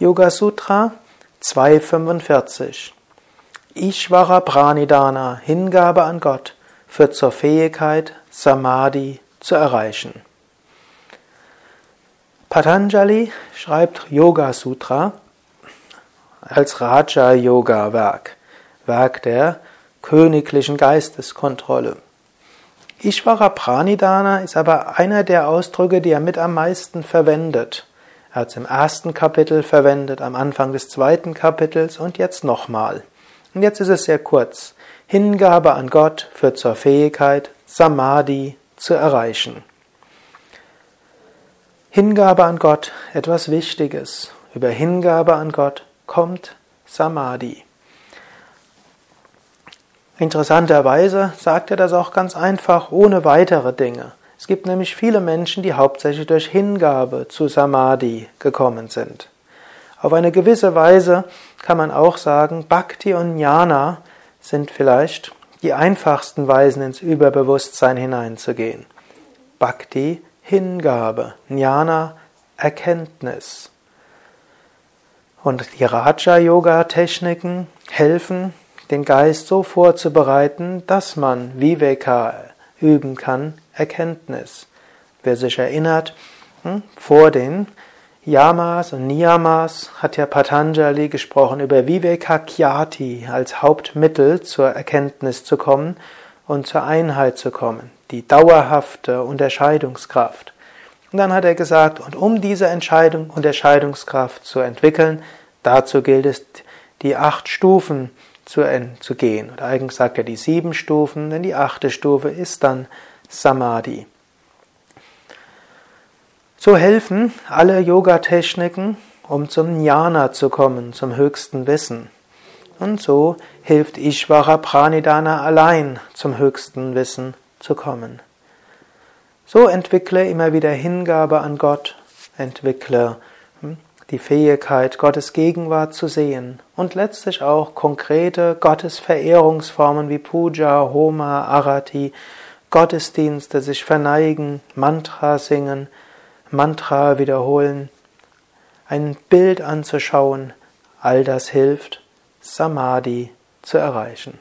Yoga Sutra 245 Ishvara Pranidhana, Hingabe an Gott, führt zur Fähigkeit, Samadhi zu erreichen. Patanjali schreibt Yoga Sutra als Raja Yoga Werk, Werk der königlichen Geisteskontrolle. Ishvara Pranidhana ist aber einer der Ausdrücke, die er mit am meisten verwendet. Er hat es im ersten Kapitel verwendet, am Anfang des zweiten Kapitels und jetzt nochmal. Und jetzt ist es sehr kurz. Hingabe an Gott führt zur Fähigkeit, Samadhi zu erreichen. Hingabe an Gott, etwas Wichtiges. Über Hingabe an Gott kommt Samadhi. Interessanterweise sagt er das auch ganz einfach, ohne weitere Dinge. Es gibt nämlich viele Menschen, die hauptsächlich durch Hingabe zu Samadhi gekommen sind. Auf eine gewisse Weise kann man auch sagen, Bhakti und Jnana sind vielleicht die einfachsten Weisen ins Überbewusstsein hineinzugehen. Bhakti, Hingabe, Jnana, Erkenntnis. Und die Raja-Yoga-Techniken helfen, den Geist so vorzubereiten, dass man Viveka üben kann, Erkenntnis. Wer sich erinnert, hm, vor den Yamas und Niyamas hat ja Patanjali gesprochen über Vivekakyati als Hauptmittel zur Erkenntnis zu kommen und zur Einheit zu kommen, die dauerhafte Unterscheidungskraft. Und dann hat er gesagt, und um diese Entscheidung, Unterscheidungskraft zu entwickeln, dazu gilt es, die acht Stufen zu, zu gehen. Oder eigentlich sagt er die sieben Stufen, denn die achte Stufe ist dann Samadhi. So helfen alle Yoga-Techniken, um zum Jnana zu kommen, zum höchsten Wissen. Und so hilft Ishvara Pranidhana allein zum höchsten Wissen zu kommen. So entwickle immer wieder Hingabe an Gott, entwickle hm, die Fähigkeit, Gottes Gegenwart zu sehen und letztlich auch konkrete Gottesverehrungsformen wie Puja, Homa, Arati, Gottesdienste, sich verneigen, Mantra singen, Mantra wiederholen, ein Bild anzuschauen, all das hilft, Samadhi zu erreichen.